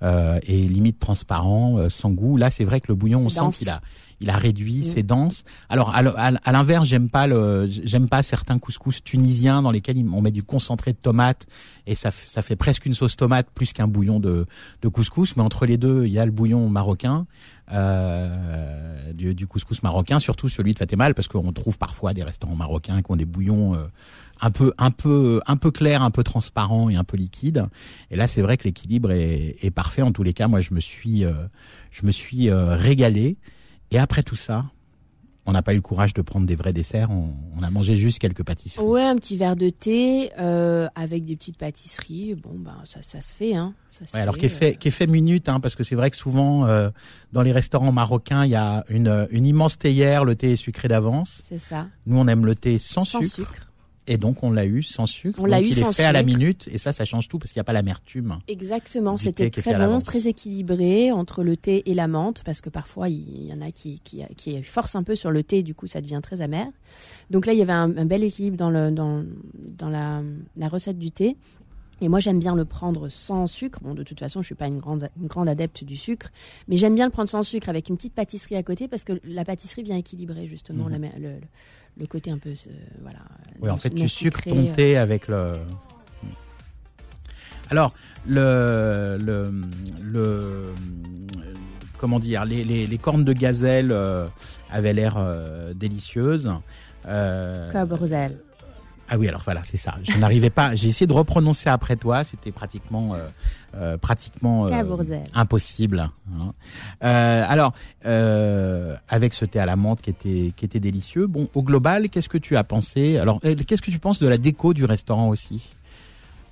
euh, et limite transparent, euh, sans goût. Là, c'est vrai que le bouillon, on sent dense. qu'il a il a réduit, Mm. c'est dense. Alors à, à l'inverse, j'aime pas le j'aime pas certains couscous tunisiens dans lesquels on met du concentré de tomate et ça ça fait presque une sauce tomate plus qu'un bouillon de de couscous. Mais entre les deux, il y a le bouillon marocain. Euh, du, couscous marocain, surtout celui de Fatemal, parce qu'on trouve parfois des restaurants marocains qui ont des bouillons euh, un peu, un peu, un peu clairs, un peu transparents et un peu liquides. Et là, c'est vrai que l'équilibre est, parfait. En tous les cas, moi, je me suis, euh, je me suis régalé. Et après tout ça, on n'a pas eu le courage de prendre des vrais desserts. On, on a mangé juste quelques pâtisseries. Ouais, un petit verre de thé euh, avec des petites pâtisseries. Bon, ben ça, ça se fait, hein. Ça se Ouais, alors fait, qui est fait, qui est fait minute, hein, parce que c'est vrai que souvent euh, dans les restaurants marocains, il y a une, une immense théière, le thé est sucré d'avance. C'est ça. Nous, on aime le thé sans, Sans sucre, sucre. Et donc on l'a eu sans sucre. On l'a eu il sans est fait à la sucre. minute, et ça, ça change tout parce qu'il n'y a pas l'amertume. Exactement, c'était très bon, très équilibré entre le thé et la menthe, parce que parfois il y en a qui, qui, qui forcent un peu sur le thé, et du coup ça devient très amer. Donc là il y avait un, un bel équilibre dans, le, dans, dans la, la recette du thé. Et moi j'aime bien le prendre sans sucre. Bon de toute façon je suis pas une grande, une grande adepte du sucre, mais j'aime bien le prendre sans sucre avec une petite pâtisserie à côté, parce que la pâtisserie vient équilibrer justement le, le, le côté un peu euh, voilà. Oui, en fait, tu sucres ton euh. thé avec le. Alors, le, le, le, comment dire, les, les, les cornes de gazelle euh, avaient l'air délicieuses. Euh, Cabrosel. Ah oui, alors voilà, c'est ça. Je n'arrivais pas. J'ai essayé de reprononcer après toi. C'était pratiquement, euh, euh, pratiquement euh, impossible. hein. Euh, alors, euh, avec ce thé à la menthe qui était, qui était délicieux. Bon, au global, qu'est-ce que tu as pensé? Alors, qu'est-ce que tu penses de la déco du restaurant aussi?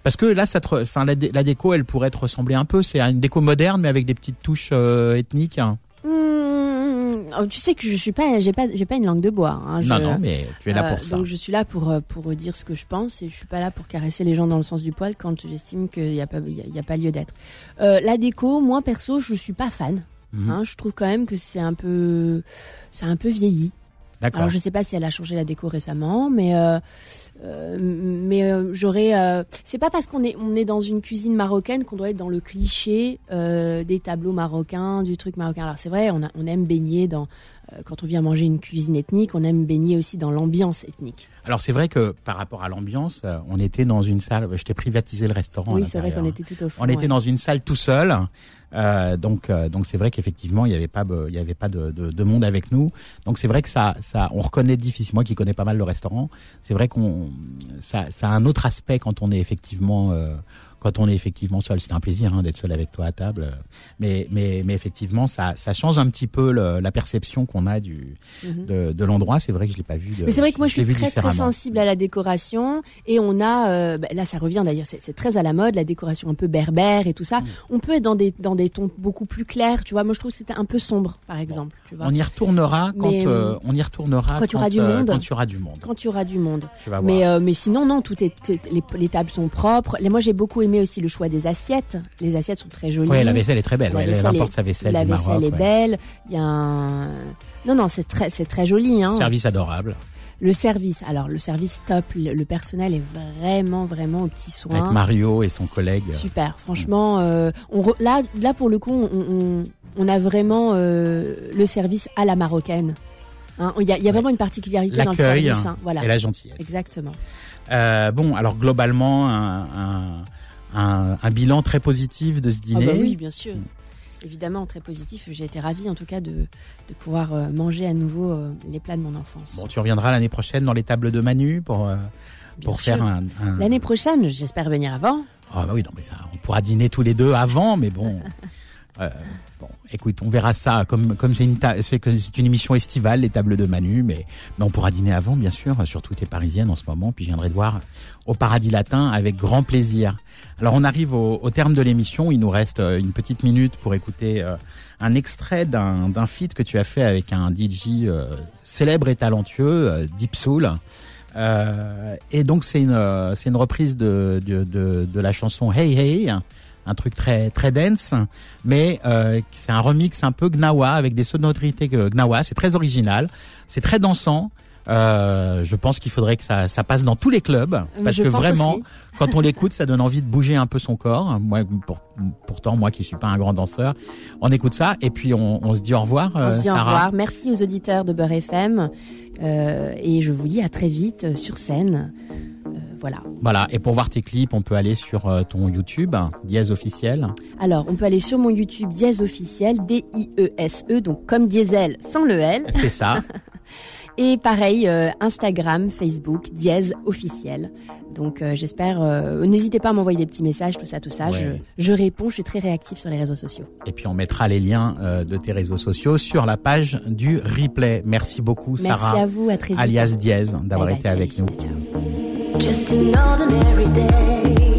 Parce que là, ça, te, enfin, la, dé- la déco, elle pourrait te ressembler un peu. C'est une déco moderne, mais avec des petites touches ethniques. hein. Mmh, tu sais que je suis pas, j'ai pas, j'ai pas une langue de bois. hein. Non, Je- non, mais tu es là euh, pour ça. Donc je suis là pour euh, pour dire ce que je pense et je suis pas là pour caresser les gens dans le sens du poil quand j'estime qu'il y a pas il y a- pas lieu d'être. Euh, la déco, moi perso, je suis pas fan. Mhm. hein. je trouve quand même que c'est un peu, c'est un peu vieilli. D'accord. Alors je sais pas si elle a changé la déco récemment, mais euh, euh, mais euh, j'aurais. euh, c'est pas parce qu'on est on est dans une cuisine marocaine qu'on doit être dans le cliché euh, des tableaux marocains, du truc marocain. Alors c'est vrai, on, aime baigner dans quand on vient manger une cuisine ethnique, on aime baigner aussi dans l'ambiance ethnique. Alors c'est vrai que par rapport à l'ambiance, euh, on était dans une salle. Je t'ai privatisé le restaurant. oui, c'est vrai qu'on hein. était tout au fond. On était dans une salle tout seul, euh, donc euh, donc c'est vrai qu'effectivement il y avait pas il y avait pas de, de, de monde avec nous. Donc c'est vrai que ça ça on reconnaît difficilement. Moi qui connais pas mal le restaurant, c'est vrai qu'on ça ça a un autre aspect quand on est effectivement euh, quand on est effectivement seul. C'est un plaisir hein, d'être seul avec toi à table, euh, mais mais mais effectivement ça ça change un petit peu le- la perception qu'on a du Mhm. de, de l'endroit. C'est vrai que je l'ai pas vu. de- Mais c'est vrai que moi je suis très très sensible à la décoration et on a euh, bah, là ça revient d'ailleurs c'est c'est très à la mode la décoration un peu berbère et tout Mm. ça. On peut être dans des dans des tons beaucoup plus clairs, tu vois. Moi je trouve que c'était un peu sombre par exemple, tu vois. On y retournera quand Mais, euh, on y retournera quand il y aura du euh, monde. Quand il y aura du monde. Quand il y aura du monde. Tu vas Mais euh, mais sinon non, tout est les, les tables sont propres. Moi j'ai beaucoup aimé aussi le choix des assiettes. Les assiettes sont très jolies. Ouais, la vaisselle est très belle. La Ouais, elle vaisselle importe est- sa vaisselle la vaisselle Maroc. est ouais. belle. Il y a un non non c'est très c'est très joli hein. Service adorable. Le service alors le service top. Le, personnel est vraiment vraiment au petit soin. Avec Mario et son collègue. Super, franchement, euh, on re- là, là pour le coup, on, on, on a vraiment euh, le service à la marocaine. Hein, Il y, a, y a vraiment une particularité dans le service. hein, voilà, et la gentillesse. exactement. Euh, bon, alors globalement, un, un, un, un bilan très positif de ce Ah dîner. bah oui, bien sûr. Mm. Évidemment, très positif. J'ai été ravie en tout cas de, de pouvoir euh, manger à nouveau euh, les plats de mon enfance. Bon, tu reviendras l'année prochaine dans les tables de Manu pour, euh, pour sûr. faire un. un- L'année prochaine, j'espère venir avant. Ah bah oui, non, mais ça, on pourra dîner tous les deux avant, mais bon. euh, bon, écoute, on verra ça. Comme comme c'est une c'est une émission estivale, les tables de Manu, mais mais on pourra dîner avant, bien sûr. Surtout t'es parisienne en ce moment, puis je viendrai te voir au Paradis Latin avec grand plaisir. Alors on arrive au, au terme de l'émission. Il nous reste euh, une petite minute pour écouter euh, un extrait d'un d'un feat que tu as fait avec un DJ euh, célèbre et talentueux, euh, Deep Soul. Euh, et donc c'est une c'est une reprise de, de de de la chanson Hey Hey, un truc très très dense, mais euh, c'est un remix un peu gnawa avec des sonorités gnawa. C'est très original, c'est très dansant. Euh, je pense qu'il faudrait que ça, ça passe dans tous les clubs parce Je que vraiment, aussi. quand on l'écoute, ça donne envie de bouger un peu son corps. Moi, pour- pourtant, moi qui suis pas un grand danseur, on écoute ça et puis on, on se dit au revoir. On euh, se dit au revoir. Merci aux auditeurs de Beurre FM. Euh, et je vous dis à très vite sur scène. Voilà. Voilà. Et pour voir tes clips, on peut aller sur euh, ton YouTube, Diaz officiel. Alors, on peut aller sur mon YouTube Dièse officiel, D-I-E-S-E, E, donc comme diesel sans le L. C'est ça. Et pareil, euh, Instagram, Facebook, Dièse officiel. Donc, euh, j'espère. euh, N'hésitez pas à m'envoyer des petits messages, tout ça, tout ça. Ouais. Je, je réponds, je suis très réactive sur les réseaux sociaux. Et puis on mettra les liens de tes réseaux sociaux sur la page du replay. Merci beaucoup, Merci Sarah, à vous, à très vite. alias Diaz, d'avoir Bye bye, été avec nous. ciao. Just an ordinary day.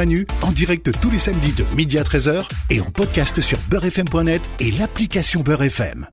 En direct tous les samedis de midi à 13h et en podcast sur beurrefm.net et l'application Beurre FM.